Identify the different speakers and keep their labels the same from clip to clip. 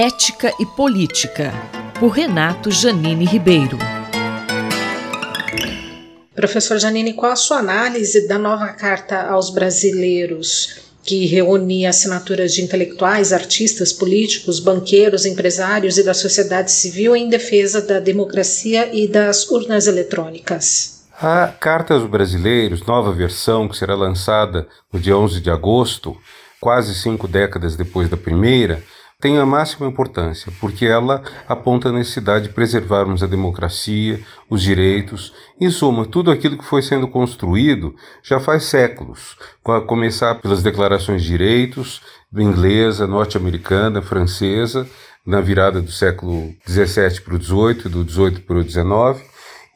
Speaker 1: Ética e Política, por Renato Janine Ribeiro.
Speaker 2: Professor Janine, qual a sua análise da nova carta aos brasileiros? que reunia assinaturas de intelectuais, artistas, políticos, banqueiros, empresários e da sociedade civil em defesa da democracia e das urnas eletrônicas.
Speaker 3: A Carta aos Brasileiros, nova versão, que será lançada no dia 11 de agosto, quase cinco décadas depois da primeira, tem a máxima importância, porque ela aponta a necessidade de preservarmos a democracia, os direitos, em suma, tudo aquilo que foi sendo construído já faz séculos, a começar pelas declarações de direitos inglesa, norte-americana, francesa, na virada do século XVII para o XVIII, do XVIII para o XIX,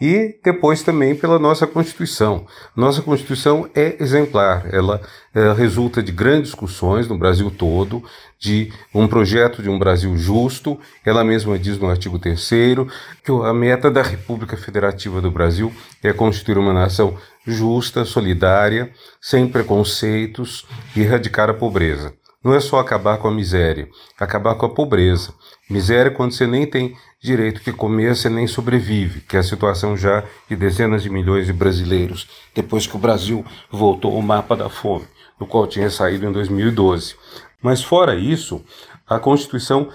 Speaker 3: e depois também pela nossa Constituição. Nossa Constituição é exemplar, ela é, resulta de grandes discussões no Brasil todo, de um projeto de um Brasil justo. Ela mesma diz no artigo 3 que a meta da República Federativa do Brasil é constituir uma nação justa, solidária, sem preconceitos e erradicar a pobreza. Não é só acabar com a miséria, acabar com a pobreza. Miséria é quando você nem tem direito que você nem sobrevive, que é a situação já de dezenas de milhões de brasileiros, depois que o Brasil voltou ao mapa da fome, do qual tinha saído em 2012. Mas fora isso, a Constituição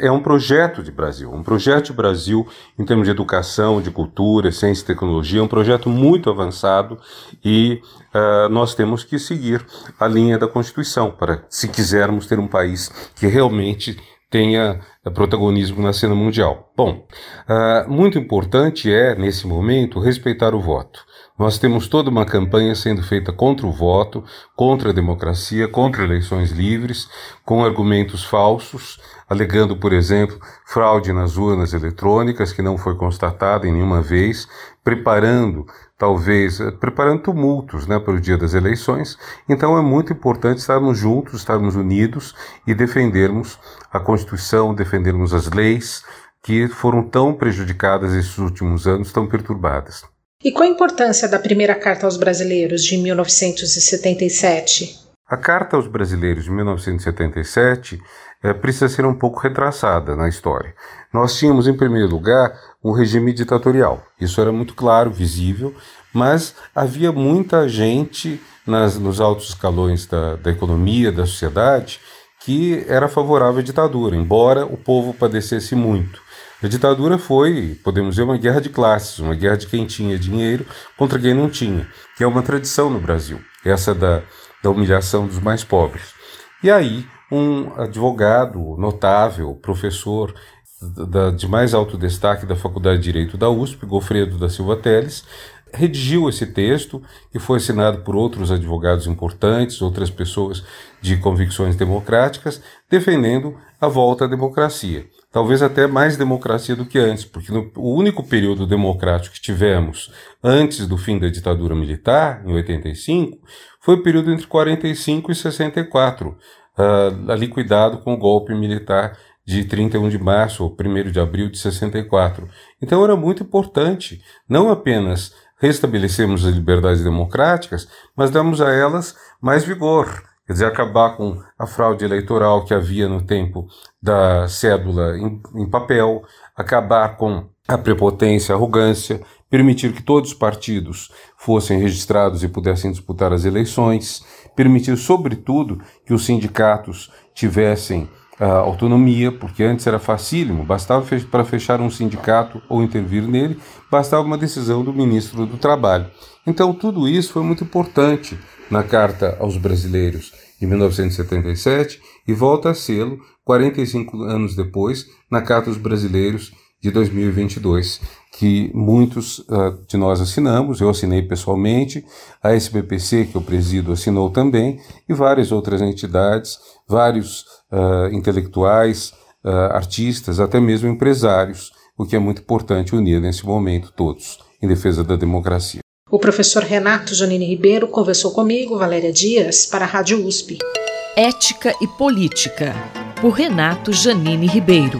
Speaker 3: é um projeto de Brasil, um projeto de Brasil em termos de educação, de cultura, ciência e tecnologia, um projeto muito avançado e uh, nós temos que seguir a linha da Constituição para, se quisermos ter um país que realmente tenha protagonismo na cena mundial. Bom, uh, muito importante é, nesse momento, respeitar o voto. Nós temos toda uma campanha sendo feita contra o voto, contra a democracia, contra eleições livres, com argumentos falsos, alegando, por exemplo, fraude nas urnas eletrônicas, que não foi constatada em nenhuma vez, preparando, talvez, eh, preparando tumultos né, para o dia das eleições. Então é muito importante estarmos juntos, estarmos unidos e defendermos a Constituição, defendermos as leis que foram tão prejudicadas esses últimos anos, tão perturbadas.
Speaker 2: E qual a importância da primeira Carta aos Brasileiros de 1977?
Speaker 3: A Carta aos Brasileiros de 1977 é, eh, precisa ser um pouco retraçada na história. Nós tínhamos, em primeiro lugar, um regime ditatorial. Isso era muito claro, visível, mas havia muita gente nas, nos altos escalões da, da economia, da sociedade, que era favorável à ditadura, embora o povo padecesse muito. A ditadura foi, podemos dizer, uma guerra de classes, uma guerra de quem tinha dinheiro contra quem não tinha, que é uma tradição no Brasil, essa da, da humilhação dos mais pobres. E aí, um advogado notável, professor da, de mais alto destaque da Faculdade de Direito da USP, Gofredo da Silva Teles, redigiu esse texto e foi assinado por outros advogados importantes, outras pessoas de convicções democráticas, defendendo a volta à democracia talvez até mais democracia do que antes, porque no, o único período democrático que tivemos antes do fim da ditadura militar, em 85, foi o período entre 45 e 64, uh, ah, com o golpe militar de 31 de março ou 1 de abril de 64. Então era muito importante não apenas restabelecermos as liberdades democráticas, mas damos a elas mais vigor, quer dizer, acabar com a fraude eleitoral que havia no tempo da cédula em, em papel, acabar com a prepotência, a arrogância, permitir que todos os partidos fossem registrados e pudessem disputar as eleições, permitir, sobretudo, que os sindicatos tivessem uh, autonomia, porque antes era facílimo, bastava fech para fechar um sindicato ou intervir nele, bastava uma decisão do ministro do Trabalho. Então, tudo isso foi muito importante na Carta aos Brasileiros de 1977 e volta a sê-lo 45 anos depois na Carta aos Brasileiros de 2022, que muitos uh, de nós assinamos, eu assinei pessoalmente, a SBPC, que eu presido, assinou também, e várias outras entidades, vários uh, intelectuais, uh, artistas, até mesmo empresários, o que é muito importante unir nesse momento todos em defesa da democracia.
Speaker 2: O professor Renato Janine Ribeiro conversou comigo, Valéria Dias, para a Rádio USP.
Speaker 1: Ética e Política, por Renato Janine Ribeiro.